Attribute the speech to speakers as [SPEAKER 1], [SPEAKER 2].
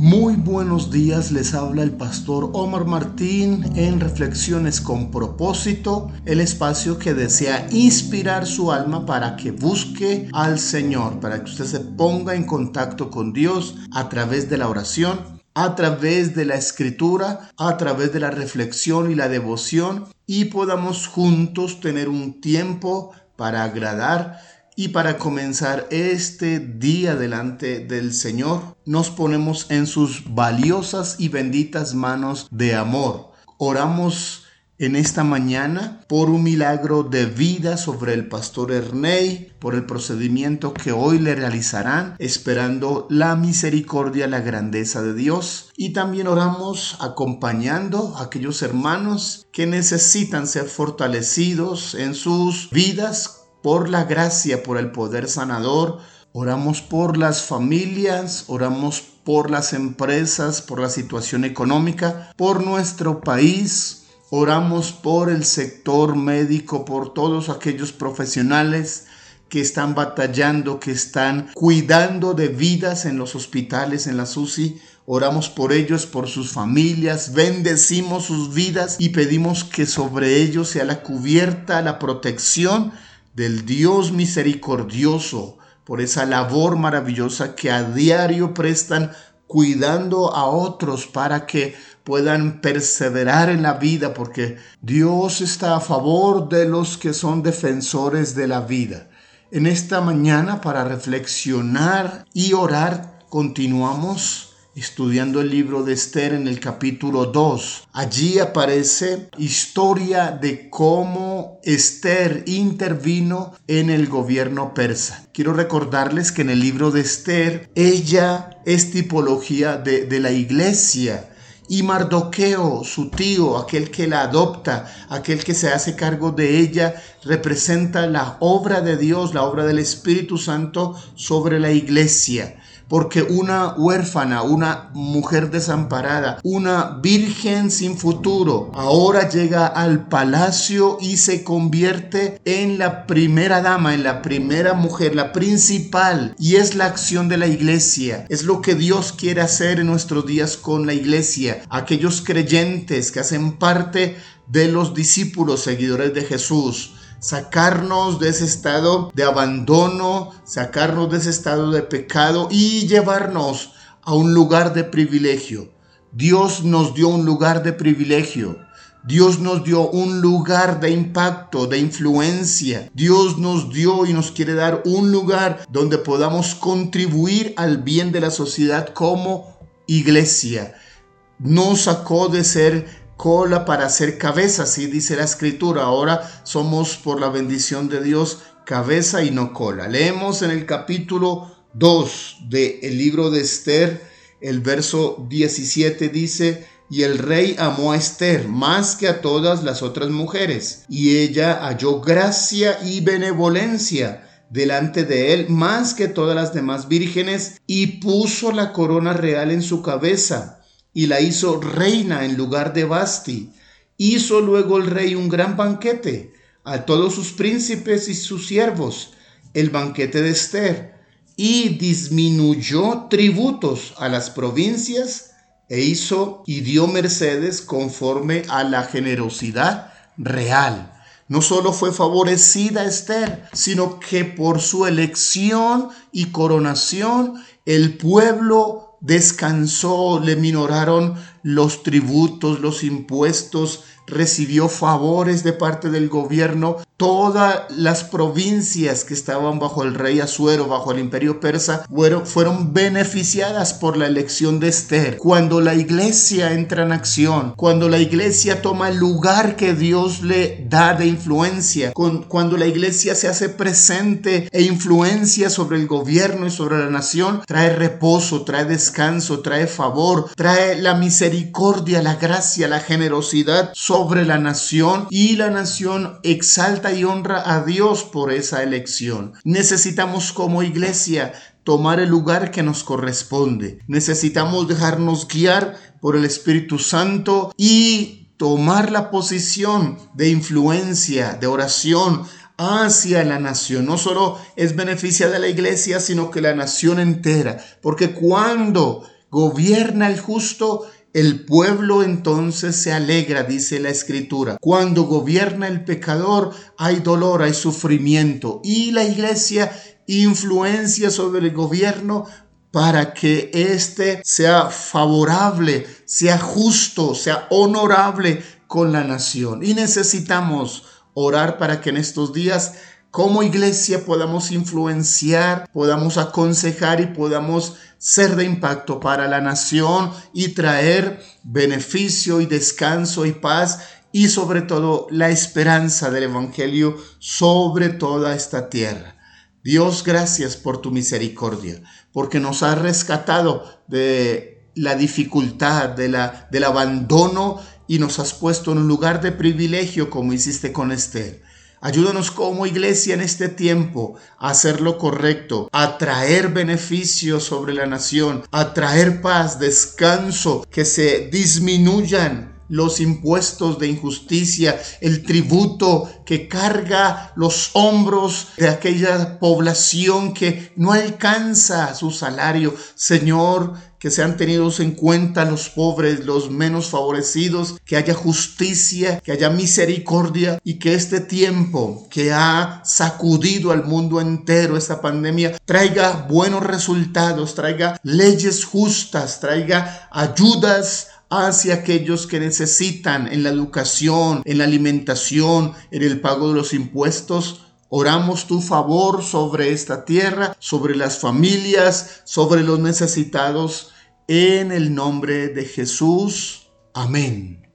[SPEAKER 1] Muy buenos días, les habla el pastor Omar Martín en Reflexiones con propósito, el espacio que desea inspirar su alma para que busque al Señor, para que usted se ponga en contacto con Dios a través de la oración, a través de la escritura, a través de la reflexión y la devoción y podamos juntos tener un tiempo para agradar y para comenzar este día delante del Señor, nos ponemos en sus valiosas y benditas manos de amor. Oramos en esta mañana por un milagro de vida sobre el pastor Erney, por el procedimiento que hoy le realizarán, esperando la misericordia, la grandeza de Dios. Y también oramos acompañando a aquellos hermanos que necesitan ser fortalecidos en sus vidas por la gracia, por el poder sanador. Oramos por las familias, oramos por las empresas, por la situación económica, por nuestro país. Oramos por el sector médico, por todos aquellos profesionales que están batallando, que están cuidando de vidas en los hospitales, en la SUSI. Oramos por ellos, por sus familias, bendecimos sus vidas y pedimos que sobre ellos sea la cubierta, la protección del Dios misericordioso por esa labor maravillosa que a diario prestan cuidando a otros para que puedan perseverar en la vida, porque Dios está a favor de los que son defensores de la vida. En esta mañana, para reflexionar y orar, continuamos estudiando el libro de Esther en el capítulo 2. Allí aparece historia de cómo Esther intervino en el gobierno persa. Quiero recordarles que en el libro de Esther ella es tipología de, de la iglesia. Y Mardoqueo, su tío, aquel que la adopta, aquel que se hace cargo de ella, representa la obra de Dios, la obra del Espíritu Santo sobre la iglesia porque una huérfana, una mujer desamparada, una virgen sin futuro, ahora llega al palacio y se convierte en la primera dama, en la primera mujer, la principal, y es la acción de la iglesia, es lo que Dios quiere hacer en nuestros días con la iglesia, aquellos creyentes que hacen parte de los discípulos seguidores de Jesús sacarnos de ese estado de abandono, sacarnos de ese estado de pecado y llevarnos a un lugar de privilegio. Dios nos dio un lugar de privilegio. Dios nos dio un lugar de impacto, de influencia. Dios nos dio y nos quiere dar un lugar donde podamos contribuir al bien de la sociedad como iglesia. Nos sacó de ser cola para hacer cabeza, así dice la escritura. Ahora somos por la bendición de Dios cabeza y no cola. Leemos en el capítulo 2 del libro de Esther, el verso 17 dice, y el rey amó a Esther más que a todas las otras mujeres, y ella halló gracia y benevolencia delante de él más que todas las demás vírgenes, y puso la corona real en su cabeza y la hizo reina en lugar de Basti. Hizo luego el rey un gran banquete a todos sus príncipes y sus siervos, el banquete de Esther, y disminuyó tributos a las provincias e hizo y dio mercedes conforme a la generosidad real. No solo fue favorecida Esther, sino que por su elección y coronación el pueblo descansó, le minoraron los tributos, los impuestos, recibió favores de parte del gobierno. Todas las provincias que estaban bajo el rey Asuero, bajo el imperio persa, fueron, fueron beneficiadas por la elección de Esther. Cuando la iglesia entra en acción, cuando la iglesia toma el lugar que Dios le da de influencia, cuando la iglesia se hace presente e influencia sobre el gobierno y sobre la nación, trae reposo, trae descanso, trae favor, trae la misericordia, la gracia, la generosidad sobre la nación y la nación exalta y honra a Dios por esa elección. Necesitamos como iglesia tomar el lugar que nos corresponde. Necesitamos dejarnos guiar por el Espíritu Santo y tomar la posición de influencia, de oración hacia la nación. No solo es beneficia de la iglesia, sino que la nación entera. Porque cuando gobierna el justo, el pueblo entonces se alegra, dice la escritura. Cuando gobierna el pecador hay dolor, hay sufrimiento y la iglesia influencia sobre el gobierno para que éste sea favorable, sea justo, sea honorable con la nación. Y necesitamos orar para que en estos días como iglesia podamos influenciar, podamos aconsejar y podamos ser de impacto para la nación y traer beneficio y descanso y paz y sobre todo la esperanza del Evangelio sobre toda esta tierra. Dios, gracias por tu misericordia, porque nos has rescatado de la dificultad, de la, del abandono y nos has puesto en un lugar de privilegio como hiciste con Esther. Ayúdanos como iglesia en este tiempo a hacer lo correcto, a traer beneficios sobre la nación, a traer paz, descanso, que se disminuyan los impuestos de injusticia, el tributo que carga los hombros de aquella población que no alcanza su salario. Señor, que sean tenidos en cuenta los pobres, los menos favorecidos, que haya justicia, que haya misericordia y que este tiempo que ha sacudido al mundo entero esta pandemia traiga buenos resultados, traiga leyes justas, traiga ayudas hacia aquellos que necesitan en la educación, en la alimentación, en el pago de los impuestos. Oramos tu favor sobre esta tierra, sobre las familias, sobre los necesitados, en el nombre de Jesús. Amén.